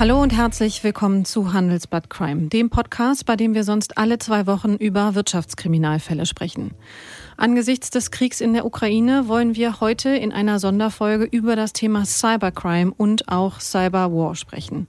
Hallo und herzlich willkommen zu Handelsblatt Crime, dem Podcast, bei dem wir sonst alle zwei Wochen über Wirtschaftskriminalfälle sprechen. Angesichts des Kriegs in der Ukraine wollen wir heute in einer Sonderfolge über das Thema Cybercrime und auch Cyberwar sprechen.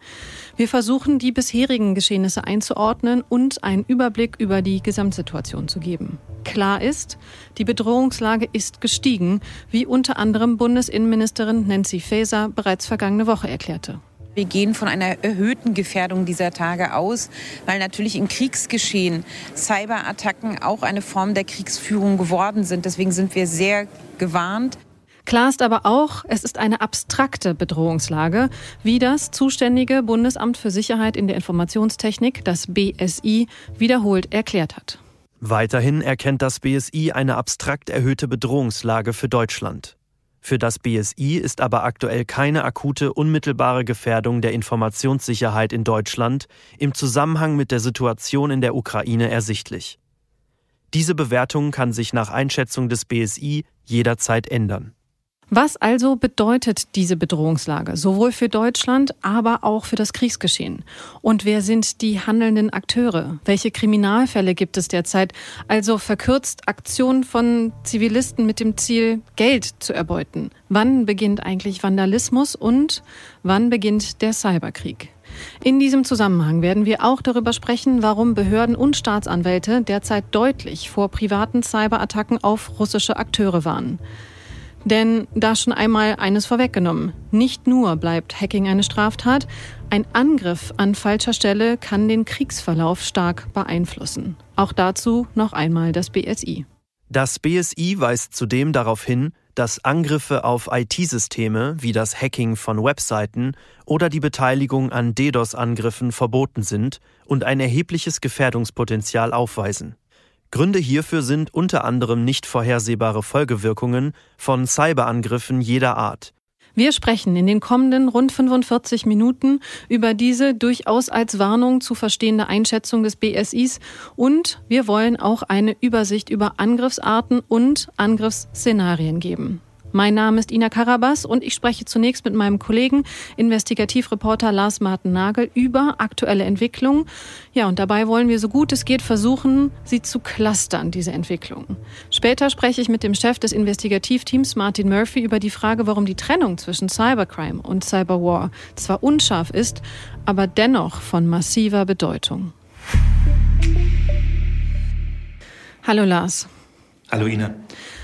Wir versuchen, die bisherigen Geschehnisse einzuordnen und einen Überblick über die Gesamtsituation zu geben. Klar ist, die Bedrohungslage ist gestiegen, wie unter anderem Bundesinnenministerin Nancy Faeser bereits vergangene Woche erklärte. Wir gehen von einer erhöhten Gefährdung dieser Tage aus, weil natürlich im Kriegsgeschehen Cyberattacken auch eine Form der Kriegsführung geworden sind. Deswegen sind wir sehr gewarnt. Klar ist aber auch, es ist eine abstrakte Bedrohungslage, wie das zuständige Bundesamt für Sicherheit in der Informationstechnik, das BSI, wiederholt erklärt hat. Weiterhin erkennt das BSI eine abstrakt erhöhte Bedrohungslage für Deutschland. Für das BSI ist aber aktuell keine akute, unmittelbare Gefährdung der Informationssicherheit in Deutschland im Zusammenhang mit der Situation in der Ukraine ersichtlich. Diese Bewertung kann sich nach Einschätzung des BSI jederzeit ändern. Was also bedeutet diese Bedrohungslage, sowohl für Deutschland, aber auch für das Kriegsgeschehen? Und wer sind die handelnden Akteure? Welche Kriminalfälle gibt es derzeit? Also verkürzt Aktionen von Zivilisten mit dem Ziel, Geld zu erbeuten. Wann beginnt eigentlich Vandalismus und wann beginnt der Cyberkrieg? In diesem Zusammenhang werden wir auch darüber sprechen, warum Behörden und Staatsanwälte derzeit deutlich vor privaten Cyberattacken auf russische Akteure warnen. Denn da schon einmal eines vorweggenommen. Nicht nur bleibt Hacking eine Straftat, ein Angriff an falscher Stelle kann den Kriegsverlauf stark beeinflussen. Auch dazu noch einmal das BSI. Das BSI weist zudem darauf hin, dass Angriffe auf IT-Systeme wie das Hacking von Webseiten oder die Beteiligung an DDoS-Angriffen verboten sind und ein erhebliches Gefährdungspotenzial aufweisen. Gründe hierfür sind unter anderem nicht vorhersehbare Folgewirkungen von Cyberangriffen jeder Art. Wir sprechen in den kommenden rund 45 Minuten über diese durchaus als Warnung zu verstehende Einschätzung des BSIs und wir wollen auch eine Übersicht über Angriffsarten und Angriffsszenarien geben. Mein Name ist Ina Karabas und ich spreche zunächst mit meinem Kollegen, Investigativreporter Lars Martin Nagel, über aktuelle Entwicklungen. Ja, und dabei wollen wir so gut es geht versuchen, sie zu clustern, diese Entwicklungen. Später spreche ich mit dem Chef des Investigativteams, Martin Murphy, über die Frage, warum die Trennung zwischen Cybercrime und Cyberwar zwar unscharf ist, aber dennoch von massiver Bedeutung. Hallo Lars. Hallo Ina.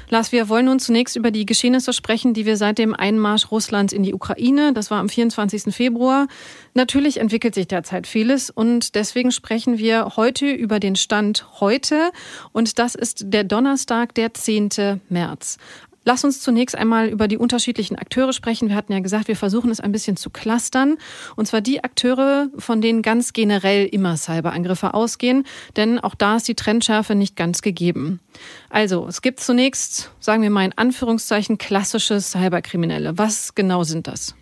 Lars, wir wollen nun zunächst über die Geschehnisse sprechen, die wir seit dem Einmarsch Russlands in die Ukraine, das war am 24. Februar. Natürlich entwickelt sich derzeit vieles und deswegen sprechen wir heute über den Stand heute und das ist der Donnerstag, der 10. März. Lass uns zunächst einmal über die unterschiedlichen Akteure sprechen. Wir hatten ja gesagt, wir versuchen es ein bisschen zu clustern. Und zwar die Akteure, von denen ganz generell immer Cyberangriffe ausgehen. Denn auch da ist die Trendschärfe nicht ganz gegeben. Also, es gibt zunächst, sagen wir mal in Anführungszeichen, klassische Cyberkriminelle. Was genau sind das?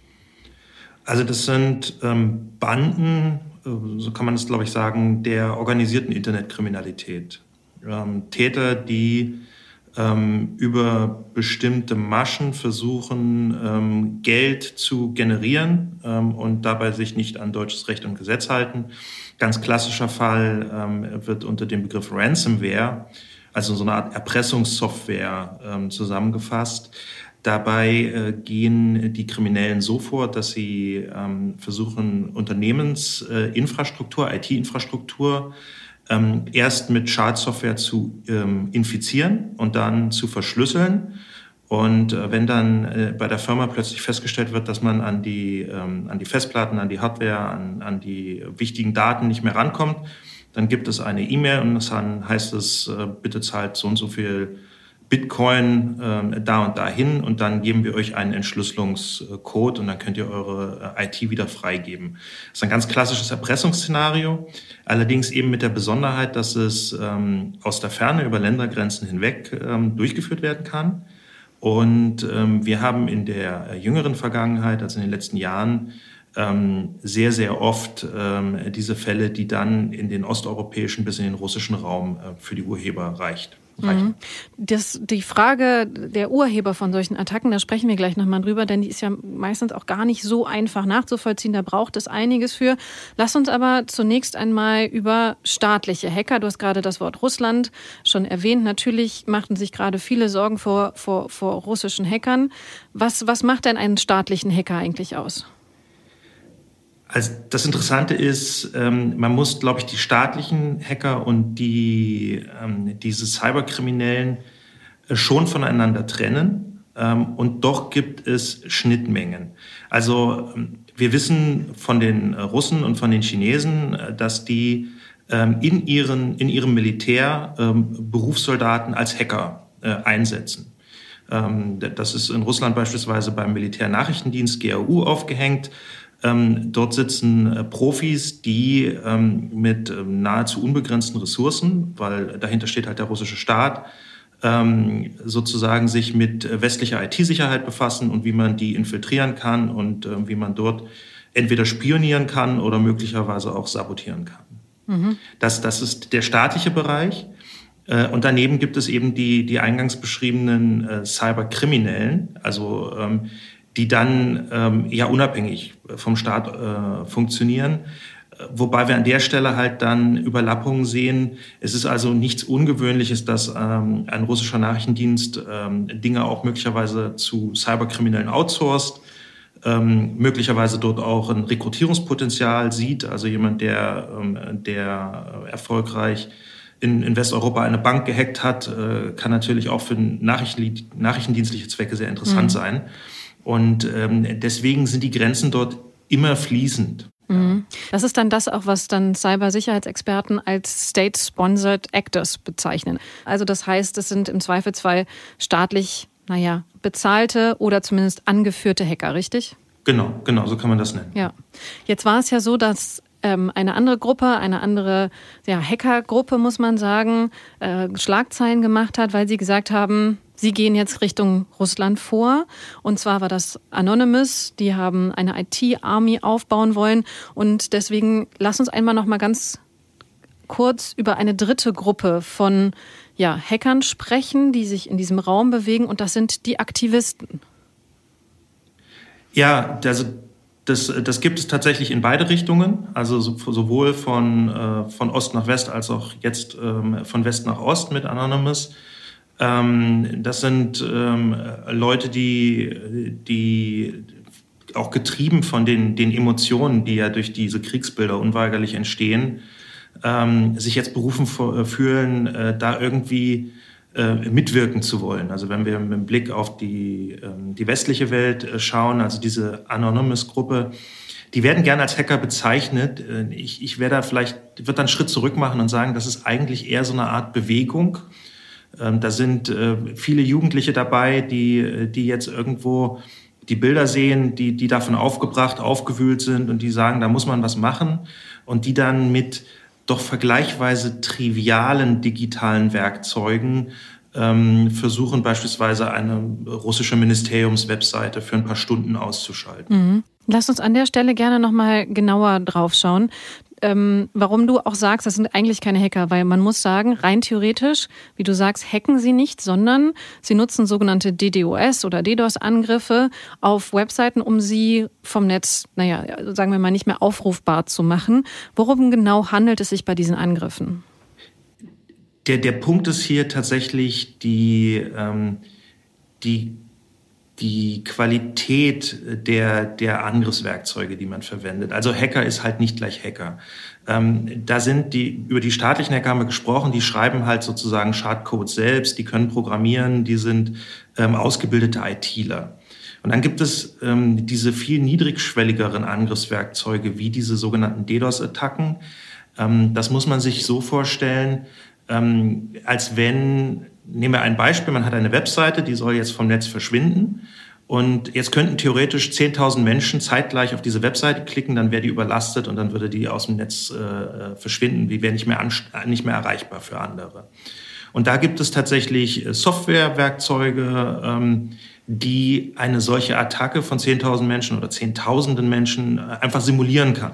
Also, das sind ähm, Banden, äh, so kann man es, glaube ich, sagen, der organisierten Internetkriminalität. Ähm, Täter, die ähm, über bestimmte Maschen versuchen, ähm, Geld zu generieren ähm, und dabei sich nicht an deutsches Recht und Gesetz halten. Ganz klassischer Fall ähm, wird unter dem Begriff Ransomware, also so eine Art Erpressungssoftware ähm, zusammengefasst. Dabei äh, gehen die Kriminellen so vor, dass sie ähm, versuchen, Unternehmensinfrastruktur, äh, IT-Infrastruktur ähm, erst mit Schadsoftware zu ähm, infizieren und dann zu verschlüsseln. Und äh, wenn dann äh, bei der Firma plötzlich festgestellt wird, dass man an die, ähm, an die Festplatten, an die Hardware, an, an die wichtigen Daten nicht mehr rankommt, dann gibt es eine E-Mail und dann heißt es, äh, bitte zahlt so und so viel Bitcoin äh, da und dahin und dann geben wir euch einen Entschlüsselungscode und dann könnt ihr eure äh, IT wieder freigeben. Das ist ein ganz klassisches Erpressungsszenario, allerdings eben mit der Besonderheit, dass es ähm, aus der Ferne über Ländergrenzen hinweg ähm, durchgeführt werden kann. Und ähm, wir haben in der jüngeren Vergangenheit, also in den letzten Jahren, ähm, sehr, sehr oft ähm, diese Fälle, die dann in den osteuropäischen bis in den russischen Raum äh, für die Urheber reicht. Mhm. Das, die Frage der Urheber von solchen Attacken, da sprechen wir gleich nochmal drüber, denn die ist ja meistens auch gar nicht so einfach nachzuvollziehen. Da braucht es einiges für. Lass uns aber zunächst einmal über staatliche Hacker, du hast gerade das Wort Russland schon erwähnt. Natürlich machten sich gerade viele Sorgen vor, vor, vor russischen Hackern. Was, was macht denn einen staatlichen Hacker eigentlich aus? Also das Interessante ist, ähm, man muss, glaube ich, die staatlichen Hacker und die, ähm, diese Cyberkriminellen äh, schon voneinander trennen. Ähm, und doch gibt es Schnittmengen. Also wir wissen von den Russen und von den Chinesen, äh, dass die in, ihren, in ihrem Militär Berufssoldaten als Hacker äh, einsetzen. Das ist in Russland beispielsweise beim Militärnachrichtendienst GRU aufgehängt. Ähm, dort sitzen äh, Profis, die ähm, mit ähm, nahezu unbegrenzten Ressourcen, weil dahinter steht halt der russische Staat, ähm, sozusagen sich mit westlicher IT-Sicherheit befassen und wie man die infiltrieren kann und äh, wie man dort entweder spionieren kann oder möglicherweise auch sabotieren kann. Mhm. Das, das ist der staatliche Bereich. Äh, und daneben gibt es eben die, die eingangs beschriebenen äh, Cyberkriminellen, also ähm, die dann ähm, ja unabhängig vom Staat äh, funktionieren. Wobei wir an der Stelle halt dann Überlappungen sehen. Es ist also nichts Ungewöhnliches, dass ähm, ein russischer Nachrichtendienst ähm, Dinge auch möglicherweise zu Cyberkriminellen outsourced, ähm, möglicherweise dort auch ein Rekrutierungspotenzial sieht. Also jemand, der, ähm, der erfolgreich in, in Westeuropa eine Bank gehackt hat, äh, kann natürlich auch für Nachrichten, nachrichtendienstliche Zwecke sehr interessant mhm. sein. Und ähm, deswegen sind die Grenzen dort immer fließend. Mhm. Das ist dann das auch, was dann Cybersicherheitsexperten als State-Sponsored Actors bezeichnen. Also das heißt, es sind im Zweifelsfall staatlich, naja, bezahlte oder zumindest angeführte Hacker, richtig? Genau, genau, so kann man das nennen. Ja. Jetzt war es ja so, dass ähm, eine andere Gruppe, eine andere ja, Hackergruppe, muss man sagen, äh, Schlagzeilen gemacht hat, weil sie gesagt haben, Sie gehen jetzt Richtung Russland vor. Und zwar war das Anonymous. Die haben eine IT-Army aufbauen wollen. Und deswegen lass uns einmal noch mal ganz kurz über eine dritte Gruppe von ja, Hackern sprechen, die sich in diesem Raum bewegen. Und das sind die Aktivisten. Ja, also das, das gibt es tatsächlich in beide Richtungen, also sowohl von, äh, von Ost nach West als auch jetzt ähm, von West nach Ost mit Anonymous. Ähm, das sind ähm, Leute, die, die auch getrieben von den, den Emotionen, die ja durch diese Kriegsbilder unweigerlich entstehen, sich jetzt berufen fühlen, äh, da irgendwie äh, mitwirken zu wollen. Also wenn wir mit Blick auf die, ähm, die westliche Welt äh, schauen, also diese Anonymous-Gruppe, die werden gerne als Hacker bezeichnet. Äh, ich, ich werde da vielleicht, wird dann einen Schritt zurück machen und sagen, das ist eigentlich eher so eine Art Bewegung, ähm, da sind äh, viele Jugendliche dabei, die, äh, die jetzt irgendwo die Bilder sehen, die, die davon aufgebracht, aufgewühlt sind und die sagen, da muss man was machen und die dann mit doch vergleichsweise trivialen digitalen Werkzeugen ähm, versuchen beispielsweise eine russische Ministeriumswebseite für ein paar Stunden auszuschalten. Mhm. Lass uns an der Stelle gerne nochmal genauer drauf schauen ähm, warum du auch sagst, das sind eigentlich keine Hacker, weil man muss sagen, rein theoretisch, wie du sagst, hacken sie nicht, sondern sie nutzen sogenannte DDoS oder DDoS-Angriffe auf Webseiten, um sie vom Netz, naja, sagen wir mal, nicht mehr aufrufbar zu machen. Worum genau handelt es sich bei diesen Angriffen? Der, der Punkt ist hier tatsächlich die, ähm, die die Qualität der, der Angriffswerkzeuge, die man verwendet. Also Hacker ist halt nicht gleich Hacker. Ähm, da sind die, über die staatlichen Hacker haben wir gesprochen, die schreiben halt sozusagen Schadcode selbst, die können programmieren, die sind ähm, ausgebildete ITler. Und dann gibt es ähm, diese viel niedrigschwelligeren Angriffswerkzeuge wie diese sogenannten DDoS-Attacken. Ähm, das muss man sich so vorstellen, ähm, als wenn nehmen wir ein Beispiel, man hat eine Webseite, die soll jetzt vom Netz verschwinden. Und jetzt könnten theoretisch 10.000 Menschen zeitgleich auf diese Webseite klicken, dann wäre die überlastet und dann würde die aus dem Netz äh, verschwinden, die wäre nicht mehr, nicht mehr erreichbar für andere. Und da gibt es tatsächlich äh, Softwarewerkzeuge, ähm, die eine solche Attacke von 10.000 Menschen oder Zehntausenden Menschen äh, einfach simulieren kann.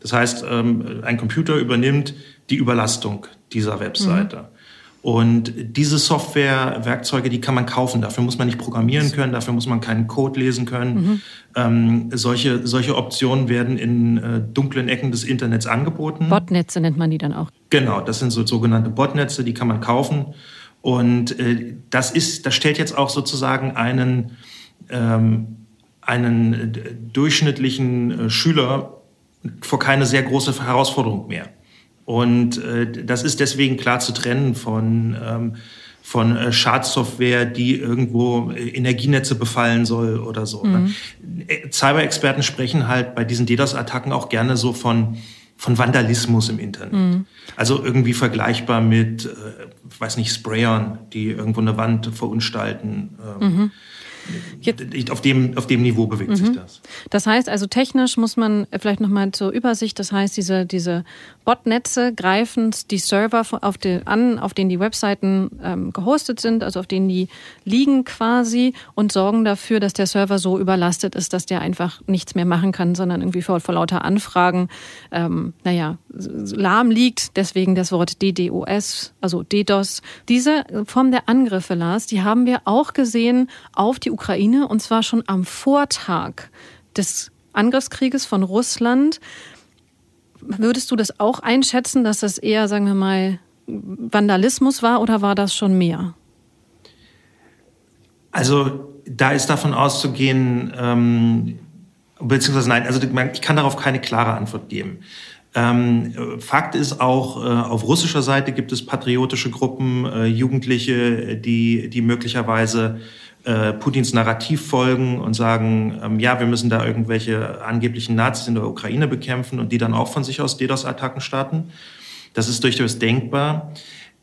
Das heißt, ähm, ein Computer übernimmt die Überlastung dieser Webseite. Mhm. Und diese Software-Werkzeuge, die kann man kaufen. Dafür muss man nicht programmieren können, dafür muss man keinen Code lesen können. Mhm. Ähm, solche, solche Optionen werden in äh, dunklen Ecken des Internets angeboten. Botnetze nennt man die dann auch. Genau, das sind so sogenannte Botnetze, die kann man kaufen. Und äh, das ist, das stellt jetzt auch sozusagen einen, ähm, einen äh, durchschnittlichen äh, Schüler vor keine sehr große Herausforderung mehr. Und äh, das ist deswegen klar zu trennen von, ähm, von äh, Schadsoftware, die irgendwo äh, Energienetze befallen soll oder so. Ne? Mhm. Äh, Cyber-Experten sprechen halt bei diesen DDoS-Attacken auch gerne so von, von Vandalismus im Internet. Mhm. Also irgendwie vergleichbar mit, äh, ich weiß nicht, Sprayern, die irgendwo eine Wand verunstalten. Ähm, mhm. Jetzt, auf, dem, auf dem Niveau bewegt mhm. sich das. Das heißt also technisch muss man vielleicht nochmal zur Übersicht, das heißt diese, diese Botnetze greifen die Server auf den, an, auf denen die Webseiten ähm, gehostet sind, also auf denen die liegen quasi und sorgen dafür, dass der Server so überlastet ist, dass der einfach nichts mehr machen kann, sondern irgendwie vor, vor lauter Anfragen, ähm, naja, lahm liegt. Deswegen das Wort DDoS, also DDoS. Diese Form der Angriffe, Lars, die haben wir auch gesehen auf die Ukraine und zwar schon am Vortag des Angriffskrieges von Russland. Würdest du das auch einschätzen, dass das eher, sagen wir mal, Vandalismus war oder war das schon mehr? Also da ist davon auszugehen, ähm, beziehungsweise nein, also ich kann darauf keine klare Antwort geben. Ähm, Fakt ist auch, äh, auf russischer Seite gibt es patriotische Gruppen, äh, Jugendliche, die, die möglicherweise äh, Putins Narrativ folgen und sagen, ähm, ja, wir müssen da irgendwelche angeblichen Nazis in der Ukraine bekämpfen und die dann auch von sich aus DDoS-Attacken starten. Das ist durchaus denkbar.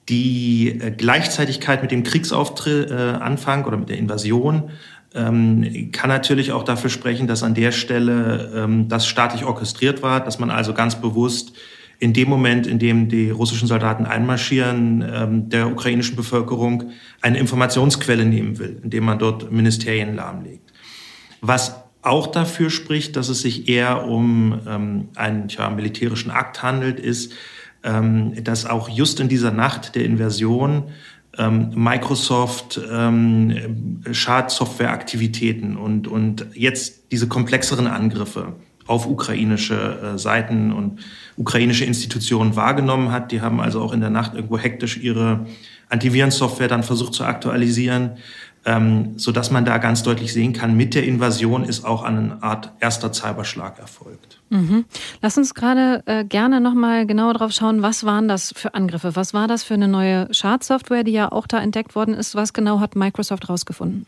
Die äh, Gleichzeitigkeit mit dem Kriegsanfang äh, oder mit der Invasion ähm, kann natürlich auch dafür sprechen, dass an der Stelle ähm, das staatlich orchestriert war, dass man also ganz bewusst in dem Moment, in dem die russischen Soldaten einmarschieren, ähm, der ukrainischen Bevölkerung eine Informationsquelle nehmen will, indem man dort Ministerien lahmlegt. Was auch dafür spricht, dass es sich eher um ähm, einen ja, militärischen Akt handelt, ist, ähm, dass auch just in dieser Nacht der Invasion ähm, Microsoft ähm, Schadsoftwareaktivitäten und, und jetzt diese komplexeren Angriffe auf ukrainische äh, Seiten und ukrainische Institutionen wahrgenommen hat. Die haben also auch in der Nacht irgendwo hektisch ihre Antivirensoftware dann versucht zu aktualisieren, ähm, so dass man da ganz deutlich sehen kann, mit der Invasion ist auch eine Art erster Cyberschlag erfolgt. Mhm. Lass uns gerade äh, gerne nochmal genauer drauf schauen, was waren das für Angriffe? Was war das für eine neue Schadsoftware, die ja auch da entdeckt worden ist? Was genau hat Microsoft rausgefunden?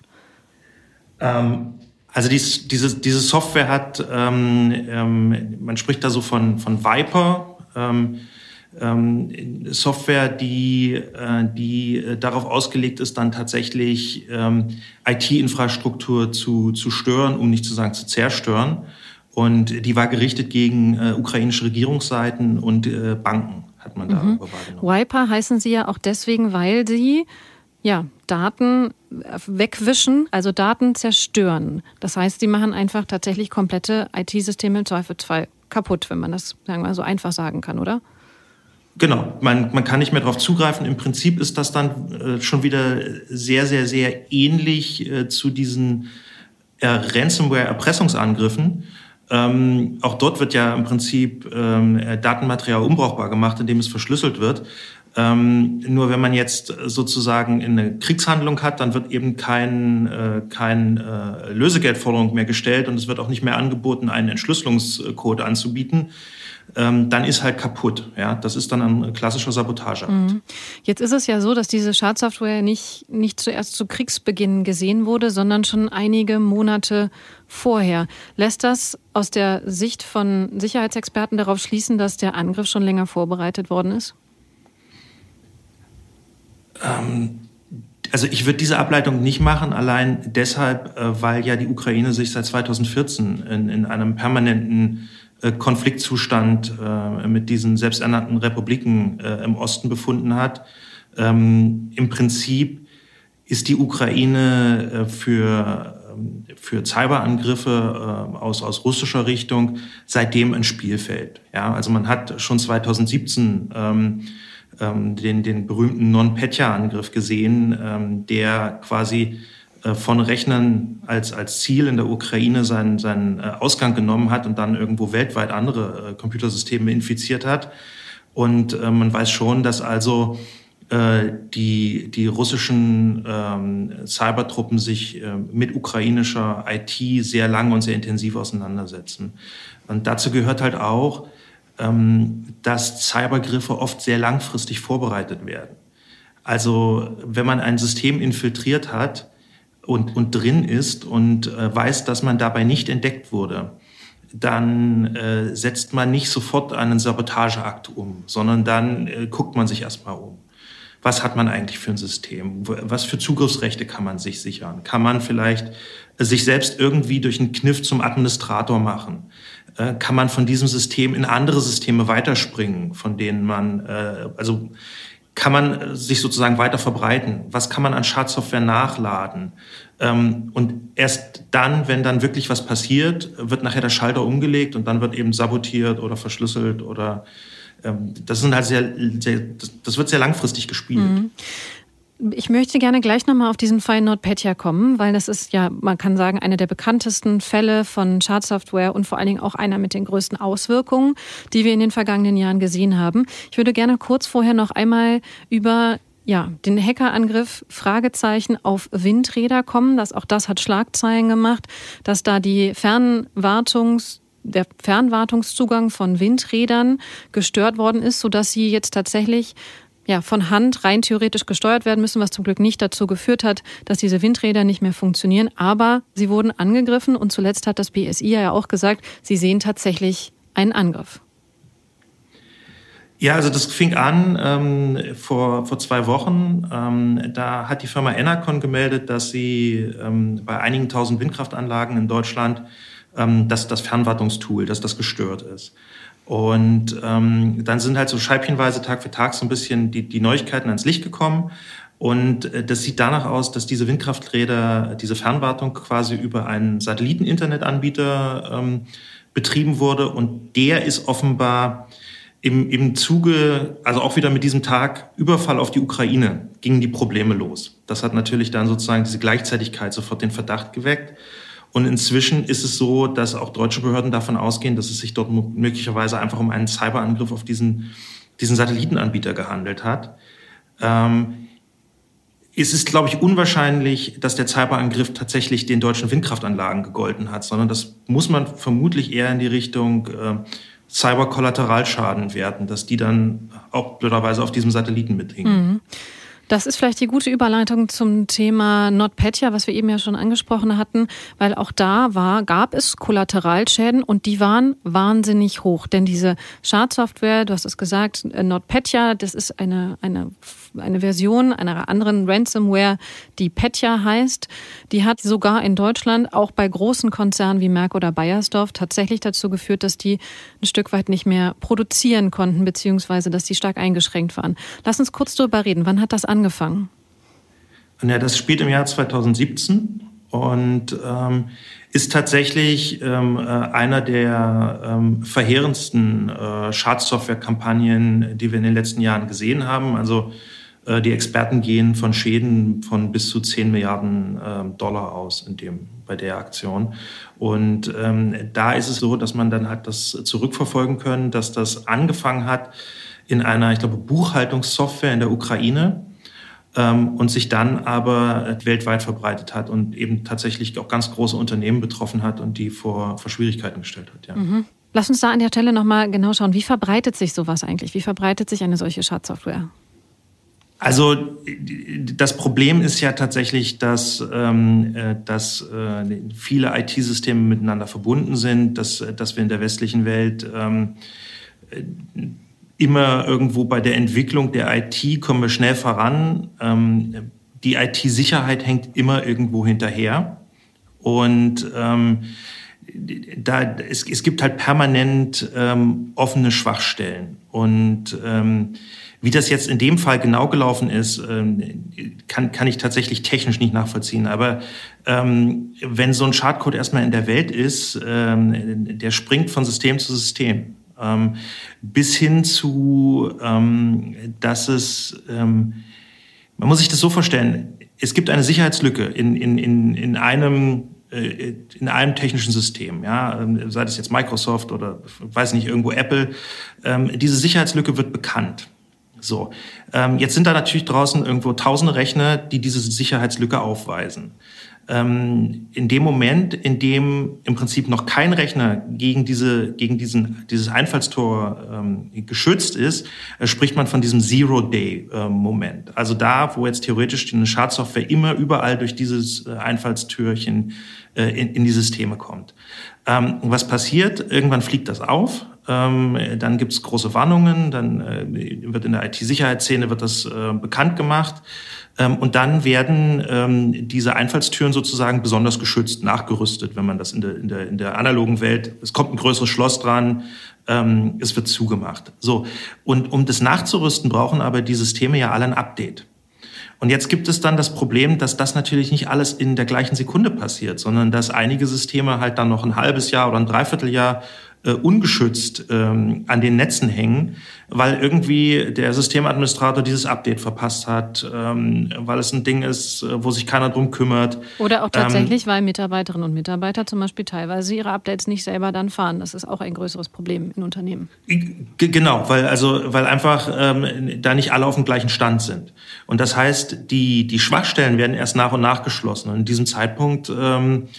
Ähm, also dies, diese, diese Software hat, ähm, ähm, man spricht da so von, von Viper, ähm, ähm, Software, die, äh, die äh, darauf ausgelegt ist, dann tatsächlich ähm, IT-Infrastruktur zu, zu stören, um nicht zu sagen zu zerstören. Und die war gerichtet gegen äh, ukrainische Regierungsseiten und äh, Banken, hat man da mhm. wahrgenommen. Viper heißen sie ja auch deswegen, weil sie ja, Daten wegwischen, also Daten zerstören. Das heißt, sie machen einfach tatsächlich komplette IT-Systeme im Zweifelsfall kaputt, wenn man das sagen wir, so einfach sagen kann, oder? Genau, man, man kann nicht mehr darauf zugreifen. Im Prinzip ist das dann äh, schon wieder sehr, sehr, sehr ähnlich äh, zu diesen äh, Ransomware-Erpressungsangriffen. Ähm, auch dort wird ja im Prinzip ähm, Datenmaterial unbrauchbar gemacht, indem es verschlüsselt wird. Ähm, nur wenn man jetzt sozusagen eine Kriegshandlung hat, dann wird eben kein, äh, kein äh, Lösegeldforderung mehr gestellt und es wird auch nicht mehr angeboten, einen Entschlüsselungscode anzubieten. Ähm, dann ist halt kaputt. Ja, das ist dann ein klassischer Sabotageakt. Mhm. Jetzt ist es ja so, dass diese Schadsoftware nicht, nicht zuerst zu Kriegsbeginn gesehen wurde, sondern schon einige Monate vorher. Lässt das aus der Sicht von Sicherheitsexperten darauf schließen, dass der Angriff schon länger vorbereitet worden ist? Ähm, also ich würde diese Ableitung nicht machen, allein deshalb, äh, weil ja die Ukraine sich seit 2014 in, in einem permanenten äh, Konfliktzustand äh, mit diesen selbsternannten Republiken im Osten befunden hat. Ähm, Im Prinzip ist die Ukraine für, ähm, für Cyberangriffe aus, aus russischer Richtung seitdem ein Spielfeld. Ja, also man hat schon 2017 ähm, den, den berühmten Non-Petya-Angriff gesehen, ähm, der quasi äh, von Rechnern als, als Ziel in der Ukraine seinen, seinen äh, Ausgang genommen hat und dann irgendwo weltweit andere äh, Computersysteme infiziert hat. Und äh, man weiß schon, dass also äh, die, die russischen ähm, Cybertruppen sich äh, mit ukrainischer IT sehr lang und sehr intensiv auseinandersetzen. Und dazu gehört halt auch, dass Cybergriffe oft sehr langfristig vorbereitet werden. Also wenn man ein System infiltriert hat und, und drin ist und äh, weiß, dass man dabei nicht entdeckt wurde, dann äh, setzt man nicht sofort einen Sabotageakt um, sondern dann äh, guckt man sich erstmal um was hat man eigentlich für ein System? Was für Zugriffsrechte kann man sich sichern? Kann man vielleicht sich selbst irgendwie durch einen Kniff zum Administrator machen? Äh, kann man von diesem System in andere Systeme weiterspringen, von denen man, äh, also kann man sich sozusagen weiter verbreiten? Was kann man an Schadsoftware nachladen? Ähm, und erst dann, wenn dann wirklich was passiert, wird nachher der Schalter umgelegt und dann wird eben sabotiert oder verschlüsselt oder ähm, das sind halt sehr, sehr das wird sehr langfristig gespielt. Mhm. Ich möchte gerne gleich nochmal auf diesen Fall NotPetya kommen, weil das ist ja, man kann sagen, einer der bekanntesten Fälle von Schadsoftware und vor allen Dingen auch einer mit den größten Auswirkungen, die wir in den vergangenen Jahren gesehen haben. Ich würde gerne kurz vorher noch einmal über ja, den Hackerangriff Fragezeichen auf Windräder kommen. Das, auch das hat Schlagzeilen gemacht, dass da die Fernwartungs der Fernwartungszugang von Windrädern gestört worden ist, sodass sie jetzt tatsächlich ja, von Hand rein theoretisch gesteuert werden müssen, was zum Glück nicht dazu geführt hat, dass diese Windräder nicht mehr funktionieren. Aber sie wurden angegriffen und zuletzt hat das BSI ja auch gesagt, sie sehen tatsächlich einen Angriff. Ja, also das fing an ähm, vor, vor zwei Wochen. Ähm, da hat die Firma Enercon gemeldet, dass sie ähm, bei einigen tausend Windkraftanlagen in Deutschland ähm, dass das Fernwartungstool, dass das gestört ist. Und ähm, dann sind halt so scheibchenweise Tag für Tag so ein bisschen die, die Neuigkeiten ans Licht gekommen. Und äh, das sieht danach aus, dass diese Windkrafträder, diese Fernwartung quasi über einen Satelliten-Internetanbieter ähm, betrieben wurde. Und der ist offenbar im, im Zuge, also auch wieder mit diesem Tag Überfall auf die Ukraine, gingen die Probleme los. Das hat natürlich dann sozusagen diese Gleichzeitigkeit sofort den Verdacht geweckt. Und inzwischen ist es so, dass auch deutsche Behörden davon ausgehen, dass es sich dort möglicherweise einfach um einen Cyberangriff auf diesen, diesen Satellitenanbieter gehandelt hat. Ähm, es ist, glaube ich, unwahrscheinlich, dass der Cyberangriff tatsächlich den deutschen Windkraftanlagen gegolten hat, sondern das muss man vermutlich eher in die Richtung äh, Cyberkollateralschaden werten, dass die dann auch blöderweise auf diesem Satelliten mithingen. Mhm. Das ist vielleicht die gute Überleitung zum Thema NotPetya, was wir eben ja schon angesprochen hatten, weil auch da war, gab es Kollateralschäden und die waren wahnsinnig hoch. Denn diese Schadsoftware, du hast es gesagt, äh, NotPetya, das ist eine, eine eine Version einer anderen Ransomware, die Petya heißt. Die hat sogar in Deutschland auch bei großen Konzernen wie Merck oder Bayersdorf tatsächlich dazu geführt, dass die ein Stück weit nicht mehr produzieren konnten, beziehungsweise dass die stark eingeschränkt waren. Lass uns kurz darüber reden. Wann hat das angefangen? Ja, das spielt im Jahr 2017 und ähm, ist tatsächlich ähm, äh, einer der ähm, verheerendsten äh, Schadsoftware-Kampagnen, die wir in den letzten Jahren gesehen haben. Also die Experten gehen von Schäden von bis zu 10 Milliarden ähm, Dollar aus in dem, bei der Aktion. Und ähm, da ist es so, dass man dann hat das zurückverfolgen können, dass das angefangen hat in einer, ich glaube, Buchhaltungssoftware in der Ukraine ähm, und sich dann aber weltweit verbreitet hat und eben tatsächlich auch ganz große Unternehmen betroffen hat und die vor, vor Schwierigkeiten gestellt hat. Ja. Mhm. Lass uns da an der Stelle nochmal genau schauen, wie verbreitet sich sowas eigentlich? Wie verbreitet sich eine solche Schadsoftware? Also das Problem ist ja tatsächlich, dass, ähm, äh, dass äh, viele IT-Systeme miteinander verbunden sind, dass, dass wir in der westlichen Welt ähm, äh, immer irgendwo bei der Entwicklung der IT kommen wir schnell voran. Ähm, die IT-Sicherheit hängt immer irgendwo hinterher. Und ähm, da, es, es gibt halt permanent ähm, offene Schwachstellen. Und ähm, wie das jetzt in dem Fall genau gelaufen ist, ähm, kann, kann ich tatsächlich technisch nicht nachvollziehen. Aber ähm, wenn so ein Schadcode erstmal in der Welt ist, ähm, der springt von System zu System. Ähm, bis hin zu, ähm, dass es, ähm, man muss sich das so vorstellen, es gibt eine Sicherheitslücke in, in, in, in einem in einem technischen System, ja, ähm, sei es jetzt Microsoft oder weiß nicht irgendwo Apple, ähm, diese Sicherheitslücke wird bekannt. So, ähm, jetzt sind da natürlich draußen irgendwo tausende Rechner, die diese Sicherheitslücke aufweisen ähm, in dem Moment, in dem im Prinzip noch kein Rechner gegen, diese, gegen diesen, dieses Einfallstor ähm, geschützt ist, äh, spricht man von diesem Zero-Day-Moment. also da, wo jetzt theoretisch eine Schadsoftware immer überall durch dieses äh, Einfallstürchen äh, in, in die Systeme kommt. Ähm, was passiert? Irgendwann fliegt das auf. Ähm, dann gibt es große Warnungen. Dann äh, wird in der IT-Sicherheitsszene wird das äh, bekannt gemacht. Ähm, und dann werden ähm, diese Einfallstüren sozusagen besonders geschützt, nachgerüstet, wenn man das in der, in der, in der analogen Welt, es kommt ein größeres Schloss dran, ähm, es wird zugemacht. So. Und um das nachzurüsten, brauchen aber die Systeme ja alle ein Update. Und jetzt gibt es dann das Problem, dass das natürlich nicht alles in der gleichen Sekunde passiert, sondern dass einige Systeme halt dann noch ein halbes Jahr oder ein Dreivierteljahr äh, ungeschützt ähm, an den Netzen hängen, weil irgendwie der Systemadministrator dieses Update verpasst hat, ähm, weil es ein Ding ist, äh, wo sich keiner drum kümmert. Oder auch ähm, tatsächlich, ähm, weil Mitarbeiterinnen und Mitarbeiter zum Beispiel teilweise ihre Updates nicht selber dann fahren. Das ist auch ein größeres Problem in Unternehmen. Genau, weil also weil einfach ähm, da nicht alle auf dem gleichen Stand sind. Und das heißt, die die Schwachstellen werden erst nach und nach geschlossen. Und in diesem Zeitpunkt ähm,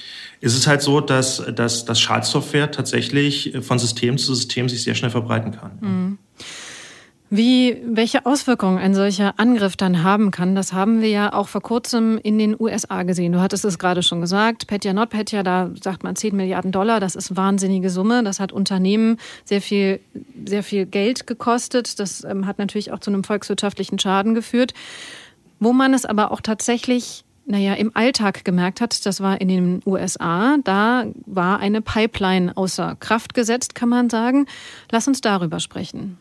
ist es halt so, dass, dass, dass Schadsoftware tatsächlich von System zu System sich sehr schnell verbreiten kann. Mhm. Wie, welche Auswirkungen ein solcher Angriff dann haben kann, das haben wir ja auch vor kurzem in den USA gesehen. Du hattest es gerade schon gesagt, Petya NotPetya, da sagt man 10 Milliarden Dollar, das ist wahnsinnige Summe. Das hat Unternehmen sehr viel, sehr viel Geld gekostet. Das ähm, hat natürlich auch zu einem volkswirtschaftlichen Schaden geführt. Wo man es aber auch tatsächlich naja, im Alltag gemerkt hat, das war in den USA, da war eine Pipeline außer Kraft gesetzt, kann man sagen. Lass uns darüber sprechen.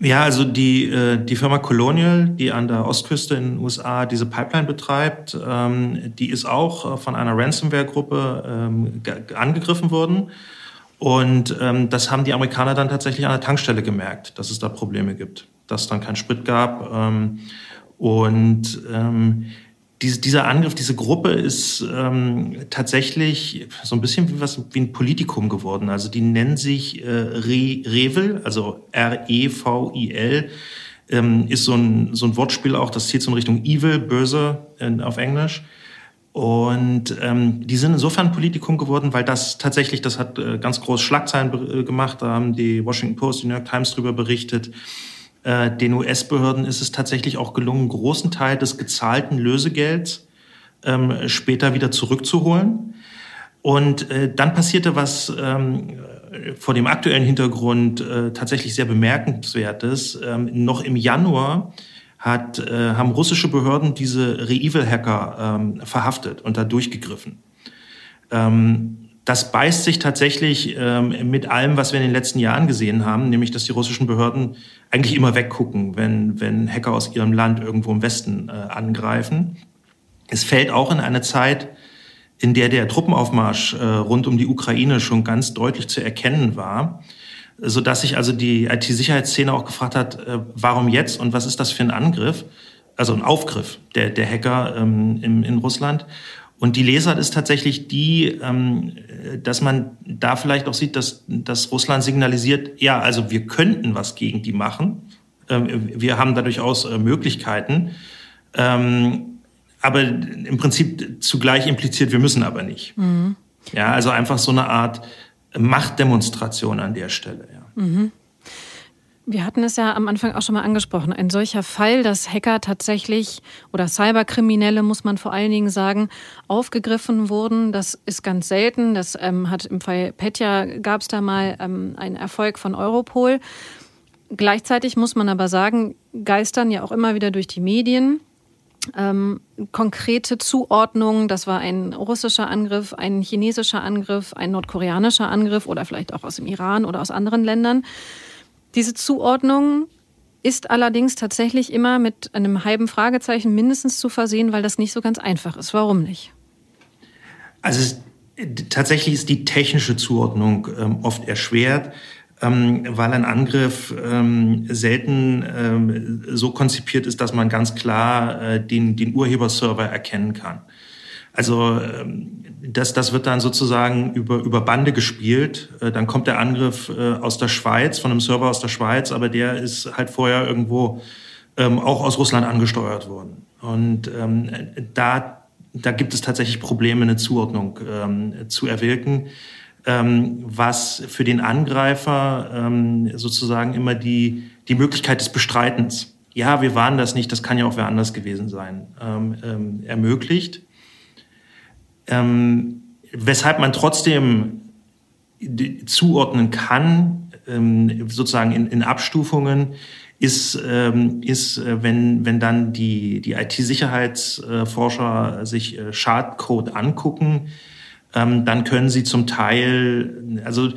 Ja, also die, äh, die Firma Colonial, die an der Ostküste in den USA diese Pipeline betreibt, ähm, die ist auch äh, von einer Ransomware-Gruppe ähm, angegriffen worden. Und ähm, das haben die Amerikaner dann tatsächlich an der Tankstelle gemerkt, dass es da Probleme gibt, dass es dann keinen Sprit gab. Und ähm, diese, dieser Angriff, diese Gruppe ist ähm, tatsächlich so ein bisschen wie was wie ein Politikum geworden. Also die nennen sich äh, Re Revel, also R-E-V-I-L, ähm, ist so ein, so ein Wortspiel auch, das zielt so in Richtung Evil, böse in, auf Englisch. Und ähm, die sind insofern Politikum geworden, weil das tatsächlich, das hat äh, ganz groß Schlagzeilen äh, gemacht, da haben die Washington Post, die New York Times drüber berichtet. Äh, den US-Behörden ist es tatsächlich auch gelungen, einen großen Teil des gezahlten Lösegelds ähm, später wieder zurückzuholen. Und äh, dann passierte was ähm, vor dem aktuellen Hintergrund äh, tatsächlich sehr bemerkenswertes. Ähm, noch im Januar hat, äh, haben russische Behörden diese Re-Evil-Hacker ähm, verhaftet und da durchgegriffen. Ähm, das beißt sich tatsächlich ähm, mit allem, was wir in den letzten Jahren gesehen haben, nämlich dass die russischen Behörden eigentlich immer weggucken, wenn, wenn Hacker aus ihrem Land irgendwo im Westen äh, angreifen. Es fällt auch in eine Zeit, in der der Truppenaufmarsch äh, rund um die Ukraine schon ganz deutlich zu erkennen war, so dass sich also die IT-Sicherheitsszene auch gefragt hat, äh, warum jetzt und was ist das für ein Angriff, also ein Aufgriff der, der Hacker ähm, im, in Russland. Und die Lesart ist tatsächlich die, ähm, dass man da vielleicht auch sieht, dass, dass Russland signalisiert, ja, also wir könnten was gegen die machen. Ähm, wir haben da durchaus äh, Möglichkeiten. Ähm, aber im Prinzip zugleich impliziert, wir müssen aber nicht. Mhm. Ja, also einfach so eine Art Machtdemonstration an der Stelle. Ja. Mhm. Wir hatten es ja am Anfang auch schon mal angesprochen. Ein solcher Fall, dass Hacker tatsächlich oder Cyberkriminelle, muss man vor allen Dingen sagen, aufgegriffen wurden, das ist ganz selten. Das ähm, hat im Fall Petja gab es da mal ähm, einen Erfolg von Europol. Gleichzeitig muss man aber sagen, geistern ja auch immer wieder durch die Medien. Ähm, konkrete Zuordnungen, das war ein russischer Angriff, ein chinesischer Angriff, ein nordkoreanischer Angriff oder vielleicht auch aus dem Iran oder aus anderen Ländern. Diese Zuordnung ist allerdings tatsächlich immer mit einem halben Fragezeichen mindestens zu versehen, weil das nicht so ganz einfach ist. Warum nicht? Also Tatsächlich ist die technische Zuordnung ähm, oft erschwert, ähm, weil ein Angriff ähm, selten ähm, so konzipiert ist, dass man ganz klar äh, den, den Urheberserver erkennen kann. Also ähm, das, das wird dann sozusagen über, über Bande gespielt. Äh, dann kommt der Angriff äh, aus der Schweiz, von einem Server aus der Schweiz, aber der ist halt vorher irgendwo ähm, auch aus Russland angesteuert worden. Und ähm, da, da gibt es tatsächlich Probleme, eine Zuordnung zu erwirken, was für den Angreifer sozusagen immer die, die Möglichkeit des Bestreitens, ja, wir waren das nicht, das kann ja auch wer anders gewesen sein, ähm, ähm, ermöglicht ähm, weshalb man trotzdem zuordnen kann, ähm, sozusagen in, in Abstufungen, ist, ähm, ist äh, wenn, wenn dann die, die IT-Sicherheitsforscher sich äh, Schadcode angucken, ähm, dann können sie zum Teil, also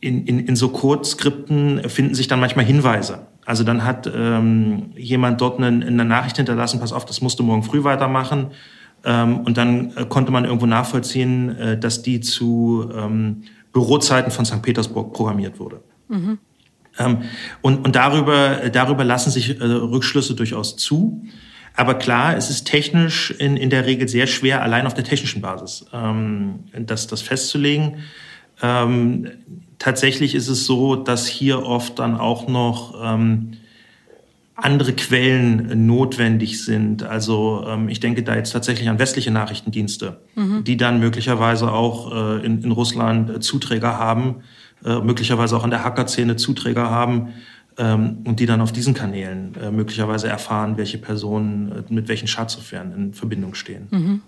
in, in, in so Codeskripten finden sich dann manchmal Hinweise. Also dann hat ähm, jemand dort eine, eine Nachricht hinterlassen, pass auf, das musst du morgen früh weitermachen. Ähm, und dann äh, konnte man irgendwo nachvollziehen, äh, dass die zu ähm, Bürozeiten von St. Petersburg programmiert wurde. Mhm. Ähm, und, und darüber, darüber lassen sich äh, Rückschlüsse durchaus zu. Aber klar, es ist technisch in, in der Regel sehr schwer, allein auf der technischen Basis ähm, das, das festzulegen. Ähm, tatsächlich ist es so, dass hier oft dann auch noch ähm, andere Quellen notwendig sind. Also ähm, ich denke da jetzt tatsächlich an westliche Nachrichtendienste, mhm. die dann möglicherweise auch äh, in, in Russland äh, Zuträger haben, äh, möglicherweise auch an der Hackerszene Zuträger haben ähm, und die dann auf diesen Kanälen äh, möglicherweise erfahren, welche Personen äh, mit welchen Schadsoftwaren in Verbindung stehen. Mhm.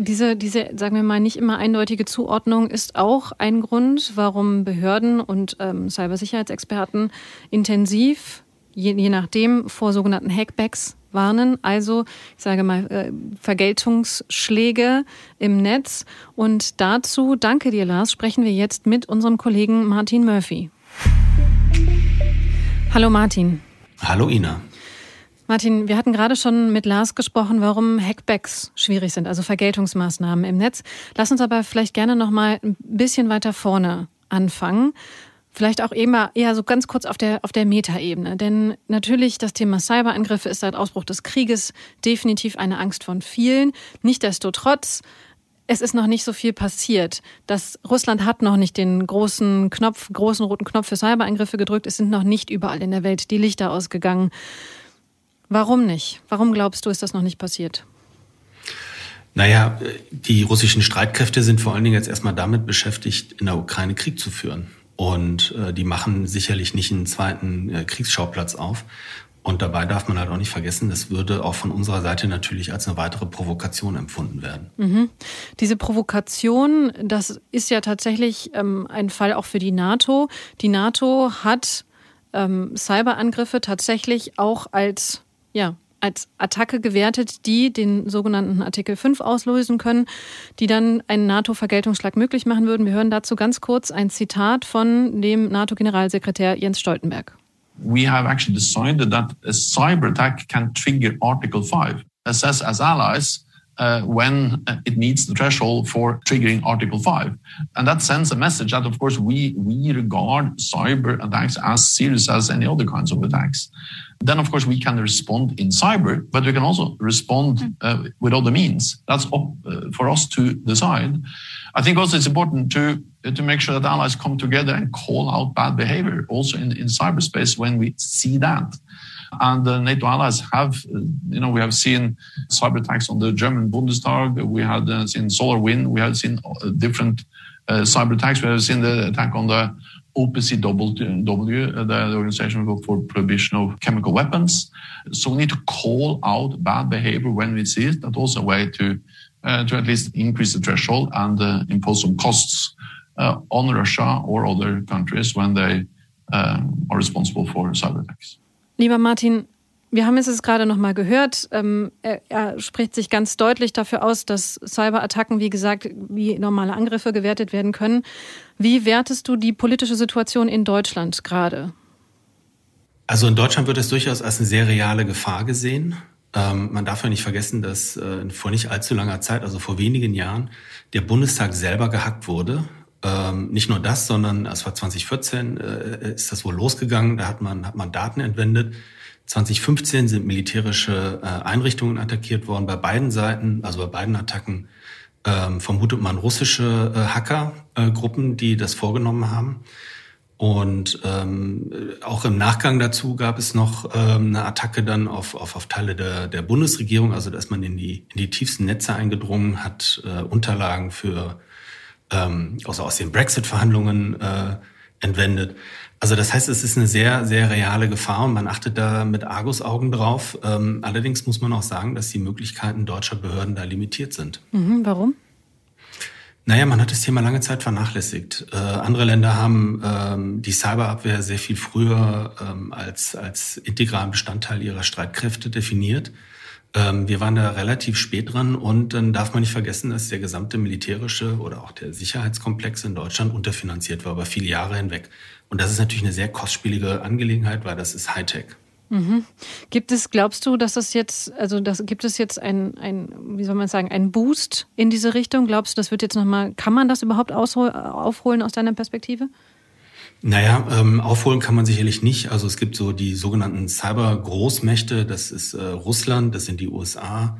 Diese, diese, sagen wir mal, nicht immer eindeutige Zuordnung ist auch ein Grund, warum Behörden und ähm, Cybersicherheitsexperten intensiv je, je nachdem vor sogenannten Hackbacks warnen, also ich sage mal äh, Vergeltungsschläge im Netz. Und dazu, danke dir Lars, sprechen wir jetzt mit unserem Kollegen Martin Murphy. Hallo Martin. Hallo Ina. Martin, wir hatten gerade schon mit Lars gesprochen, warum Hackbacks schwierig sind, also Vergeltungsmaßnahmen im Netz. Lass uns aber vielleicht gerne noch mal ein bisschen weiter vorne anfangen. Vielleicht auch immer eher so ganz kurz auf der, auf der Metaebene. Denn natürlich das Thema Cyberangriffe ist seit Ausbruch des Krieges definitiv eine Angst von vielen. Nichtsdestotrotz, es ist noch nicht so viel passiert. Das Russland hat noch nicht den großen Knopf, großen roten Knopf für Cyberangriffe gedrückt. Es sind noch nicht überall in der Welt die Lichter ausgegangen. Warum nicht? Warum glaubst du, ist das noch nicht passiert? Naja, die russischen Streitkräfte sind vor allen Dingen jetzt erstmal damit beschäftigt, in der Ukraine Krieg zu führen. Und äh, die machen sicherlich nicht einen zweiten äh, Kriegsschauplatz auf. Und dabei darf man halt auch nicht vergessen, das würde auch von unserer Seite natürlich als eine weitere Provokation empfunden werden. Mhm. Diese Provokation, das ist ja tatsächlich ähm, ein Fall auch für die NATO. Die NATO hat ähm, Cyberangriffe tatsächlich auch als ja, als Attacke gewertet, die den sogenannten Artikel 5 auslösen können, die dann einen NATO-Vergeltungsschlag möglich machen würden. Wir hören dazu ganz kurz ein Zitat von dem NATO-Generalsekretär Jens Stoltenberg. We have actually decided that a cyber attack can trigger Article 5. Assess as allies uh, when it meets the threshold for triggering Article 5. And that sends a message that, of course, we, we regard cyber attacks as serious as any other kinds of attacks. Then, of course, we can respond in cyber, but we can also respond hmm. uh, with other means. That's up uh, for us to decide. I think also it's important to to make sure that allies come together and call out bad behavior also in, in cyberspace when we see that. And the NATO allies have, uh, you know, we have seen cyber attacks on the German Bundestag. We had uh, seen SolarWind. We have seen uh, different uh, cyber attacks. We have seen the attack on the OPCW, uh, the Organization for Prohibition of Chemical Weapons. So we need to call out bad behavior when we see it. That's also a way to uh, to at least increase the threshold and uh, impose some costs uh, on Russia or other countries when they um, are responsible for cyber attacks. Lieber Martin, Wir haben es gerade noch mal gehört. Ähm, er, er, spricht sich ganz deutlich dafür aus, dass Cyberattacken, wie gesagt, wie normale Angriffe gewertet werden können. Wie wertest du die politische Situation in Deutschland gerade? Also in Deutschland wird es durchaus als eine sehr reale Gefahr gesehen. Ähm, man darf ja nicht vergessen, dass äh, vor nicht allzu langer Zeit, also vor wenigen Jahren, der Bundestag selber gehackt wurde. Ähm, nicht nur das, sondern es war 2014, äh, ist das wohl losgegangen. Da hat man, hat man Daten entwendet. 2015 sind militärische äh, Einrichtungen attackiert worden. Bei beiden Seiten, also bei beiden Attacken, ähm, vermutet man russische äh, Hackergruppen, die das vorgenommen haben. Und ähm, auch im Nachgang dazu gab es noch ähm, eine Attacke dann auf, auf, auf Teile der, der Bundesregierung, also dass man in die, in die tiefsten Netze eingedrungen hat, äh, Unterlagen für ähm, also aus den Brexit-Verhandlungen äh, entwendet. Also das heißt, es ist eine sehr, sehr reale Gefahr und man achtet da mit Argusaugen drauf. Ähm, allerdings muss man auch sagen, dass die Möglichkeiten deutscher Behörden da limitiert sind. Mhm, warum? Naja, man hat das Thema lange Zeit vernachlässigt. Äh, andere Länder haben ähm, die Cyberabwehr sehr viel früher ähm, als, als integralen Bestandteil ihrer Streitkräfte definiert. Ähm, wir waren da relativ spät dran und dann darf man nicht vergessen, dass der gesamte militärische oder auch der Sicherheitskomplex in Deutschland unterfinanziert war über viele Jahre hinweg. Und das ist natürlich eine sehr kostspielige Angelegenheit, weil das ist Hightech. Mhm. Gibt es, glaubst du, dass es jetzt, also das, gibt es jetzt ein, ein, wie soll man sagen, ein Boost in diese Richtung? Glaubst du, das wird jetzt nochmal, kann man das überhaupt aufholen aus deiner Perspektive? Naja, ähm, aufholen kann man sicherlich nicht. Also es gibt so die sogenannten Cyber-Großmächte, das ist äh, Russland, das sind die USA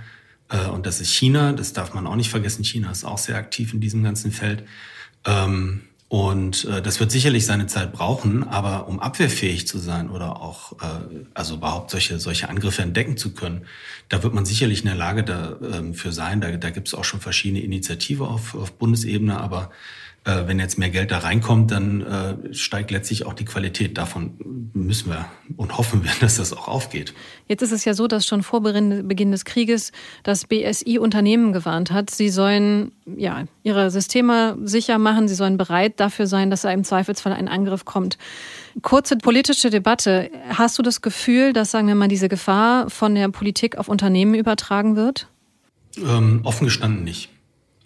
äh, und das ist China. Das darf man auch nicht vergessen. China ist auch sehr aktiv in diesem ganzen Feld. Ähm, und äh, das wird sicherlich seine Zeit brauchen, aber um abwehrfähig zu sein oder auch äh, also überhaupt solche solche Angriffe entdecken zu können, da wird man sicherlich in der Lage dafür ähm, sein. Da, da gibt es auch schon verschiedene Initiativen auf, auf Bundesebene, aber äh, wenn jetzt mehr Geld da reinkommt, dann äh, steigt letztlich auch die Qualität. Davon müssen wir und hoffen wir, dass das auch aufgeht. Jetzt ist es ja so, dass schon vor Beginn des Krieges das BSI Unternehmen gewarnt hat, sie sollen ja ihre Systeme sicher machen, sie sollen bereit dafür sein, dass da im Zweifelsfall ein Angriff kommt. Kurze politische Debatte. Hast du das Gefühl, dass, sagen wir mal, diese Gefahr von der Politik auf Unternehmen übertragen wird? Ähm, offen gestanden nicht.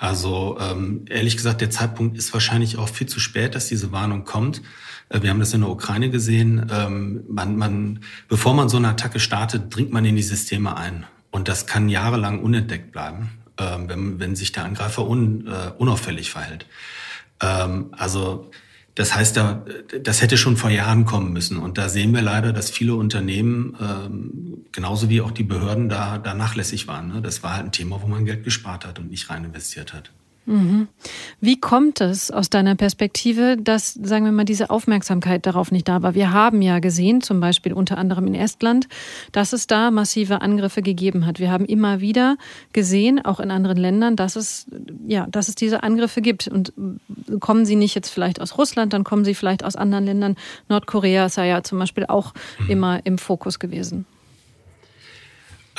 Also ähm, ehrlich gesagt, der Zeitpunkt ist wahrscheinlich auch viel zu spät, dass diese Warnung kommt. Äh, wir haben das in der Ukraine gesehen. Ähm, man, man, bevor man so eine Attacke startet, dringt man in die Systeme ein. Und das kann jahrelang unentdeckt bleiben, ähm, wenn, wenn sich der Angreifer un, äh, unauffällig verhält. Ähm, also das heißt, da, das hätte schon vor Jahren kommen müssen. Und da sehen wir leider, dass viele Unternehmen, ähm, genauso wie auch die Behörden, da, da nachlässig waren. Ne? Das war halt ein Thema, wo man Geld gespart hat und nicht rein investiert hat. Mhm. Wie kommt es aus deiner Perspektive, dass, sagen wir mal, diese Aufmerksamkeit darauf nicht da war? Wir haben ja gesehen, zum Beispiel unter anderem in Estland, dass es da massive Angriffe gegeben hat. Wir haben immer wieder gesehen, auch in anderen Ländern, dass es, ja, dass es diese Angriffe gibt. Und kommen sie nicht jetzt vielleicht aus Russland, dann kommen sie vielleicht aus anderen Ländern. Nordkorea ist ja zum Beispiel auch mhm. immer im Fokus gewesen.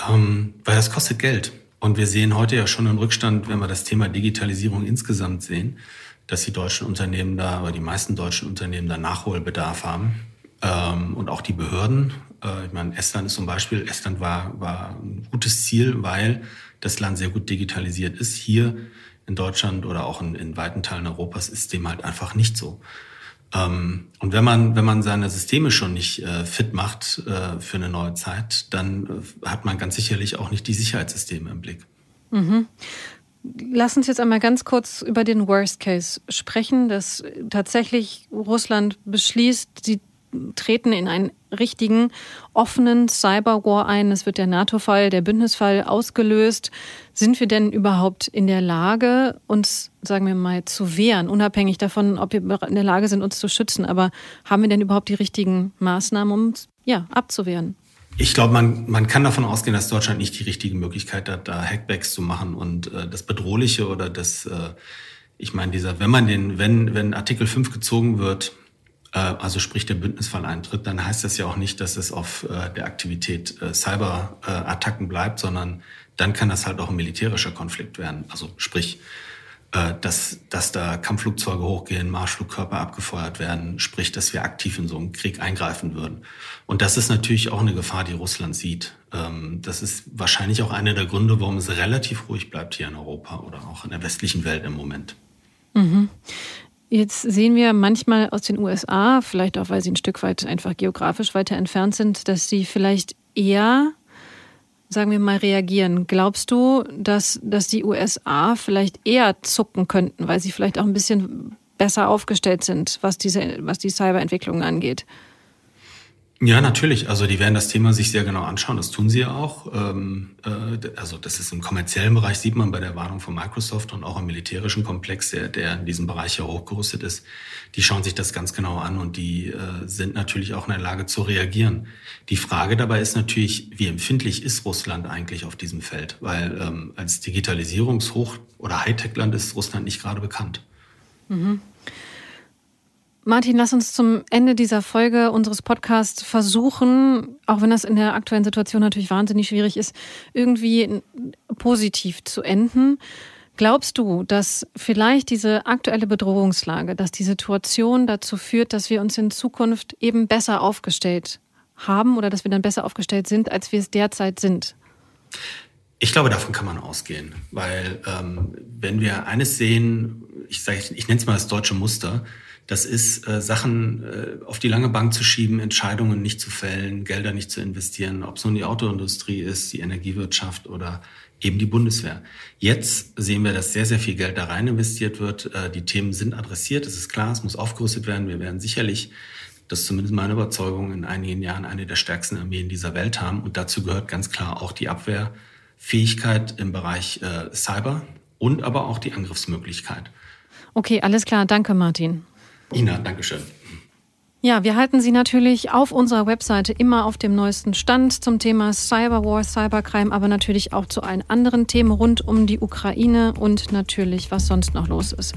Ähm, weil das kostet Geld. Und wir sehen heute ja schon einen Rückstand, wenn wir das Thema Digitalisierung insgesamt sehen, dass die deutschen Unternehmen da, oder die meisten deutschen Unternehmen da Nachholbedarf haben. Ähm, und auch die Behörden. Äh, ich meine, Estland ist zum Beispiel, Estland war, war ein gutes Ziel, weil das Land sehr gut digitalisiert ist. Hier in Deutschland oder auch in, in weiten Teilen Europas ist dem halt einfach nicht so. Ähm, und wenn man, wenn man seine Systeme schon nicht äh, fit macht äh, für eine neue Zeit, dann äh, hat man ganz sicherlich auch nicht die Sicherheitssysteme im Blick. Mhm. Lass uns jetzt einmal ganz kurz über den Worst Case sprechen, dass tatsächlich Russland beschließt, sie treten in einen richtigen offenen Cyberwar ein. Es wird der NATO-Fall, der Bündnisfall ausgelöst. Sind wir denn überhaupt in der Lage, uns, sagen wir mal, zu wehren, unabhängig davon, ob wir in der Lage sind, uns zu schützen? Aber haben wir denn überhaupt die richtigen Maßnahmen, um uns ja, abzuwehren? Ich glaube, man, man kann davon ausgehen, dass Deutschland nicht die richtige Möglichkeit hat, da Hackbacks zu machen und äh, das Bedrohliche oder das, äh, ich meine, dieser, wenn man den, wenn, wenn Artikel 5 gezogen wird, also sprich der Bündnisfall eintritt, dann heißt das ja auch nicht, dass es auf äh, der Aktivität äh, Cyberattacken bleibt, sondern dann kann das halt auch ein militärischer Konflikt werden. Also sprich, dass, dass da Kampfflugzeuge hochgehen, Marschflugkörper abgefeuert werden, sprich, dass wir aktiv in so einen Krieg eingreifen würden. Und das ist natürlich auch eine Gefahr, die Russland sieht. Ähm, das ist wahrscheinlich auch einer der Gründe, warum es relativ ruhig bleibt hier in Europa oder auch in der westlichen Welt im Moment. Mhm. Jetzt sehen wir manchmal aus den USA, vielleicht auch weil sie ein Stück weit einfach geografisch weiter entfernt sind, dass sie vielleicht eher sagen wir mal, reagieren, glaubst du, dass, dass die USA vielleicht eher zucken könnten, weil sie vielleicht auch ein bisschen besser aufgestellt sind, was diese, was die Cyberentwicklung angeht? Ja, natürlich. Also die werden das Thema sich sehr genau anschauen. Das tun sie ja auch. Ähm, äh, also das ist im kommerziellen Bereich, sieht man bei der Warnung von Microsoft und auch im militärischen Komplex, der, der in diesem Bereich ja hochgerüstet ist. Die schauen sich das ganz genau an und die äh, sind natürlich auch in der Lage zu reagieren. Die Frage dabei ist natürlich, wie empfindlich ist Russland eigentlich auf diesem Feld? Weil ähm, als Digitalisierungshoch- oder Hightech-Land ist Russland nicht gerade bekannt. Mhm. Martin, lass uns zum Ende dieser Folge unseres Podcasts versuchen, auch wenn das in der aktuellen Situation natürlich wahnsinnig schwierig ist, irgendwie positiv zu enden. Glaubst du, dass vielleicht diese aktuelle Bedrohungslage, dass die Situation dazu führt, dass wir uns in Zukunft eben besser aufgestellt haben oder dass wir dann besser aufgestellt sind, als wir es derzeit sind? Ich glaube, davon kann man ausgehen, weil ähm, wenn wir eines sehen, ich, sage, ich nenne es mal das deutsche Muster, das ist, äh, Sachen äh, auf die lange Bank zu schieben, Entscheidungen nicht zu fällen, Gelder nicht zu investieren, ob es nun die Autoindustrie ist, die Energiewirtschaft oder eben die Bundeswehr. Jetzt sehen wir, dass sehr, sehr viel Geld da rein investiert wird. Äh, die Themen sind adressiert, es ist klar, es muss aufgerüstet werden. Wir werden sicherlich, das ist zumindest meine Überzeugung, in einigen Jahren eine der stärksten Armeen dieser Welt haben. Und dazu gehört ganz klar auch die Abwehrfähigkeit im Bereich äh, Cyber und aber auch die Angriffsmöglichkeit. Okay, alles klar. Danke, Martin. Ina, Dankeschön. Ja, wir halten Sie natürlich auf unserer Webseite immer auf dem neuesten Stand zum Thema Cyberwar, Cybercrime, aber natürlich auch zu allen anderen Themen rund um die Ukraine und natürlich, was sonst noch los ist.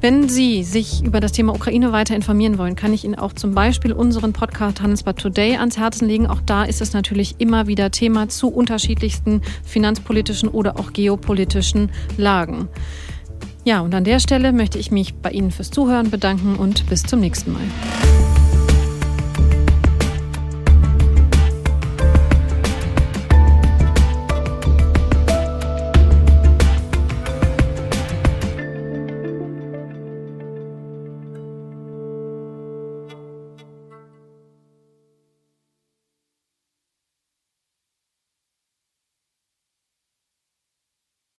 Wenn Sie sich über das Thema Ukraine weiter informieren wollen, kann ich Ihnen auch zum Beispiel unseren Podcast Handelsblatt Today ans Herzen legen. Auch da ist es natürlich immer wieder Thema zu unterschiedlichsten finanzpolitischen oder auch geopolitischen Lagen. Ja, und an der Stelle möchte ich mich bei Ihnen fürs Zuhören bedanken und bis zum nächsten Mal.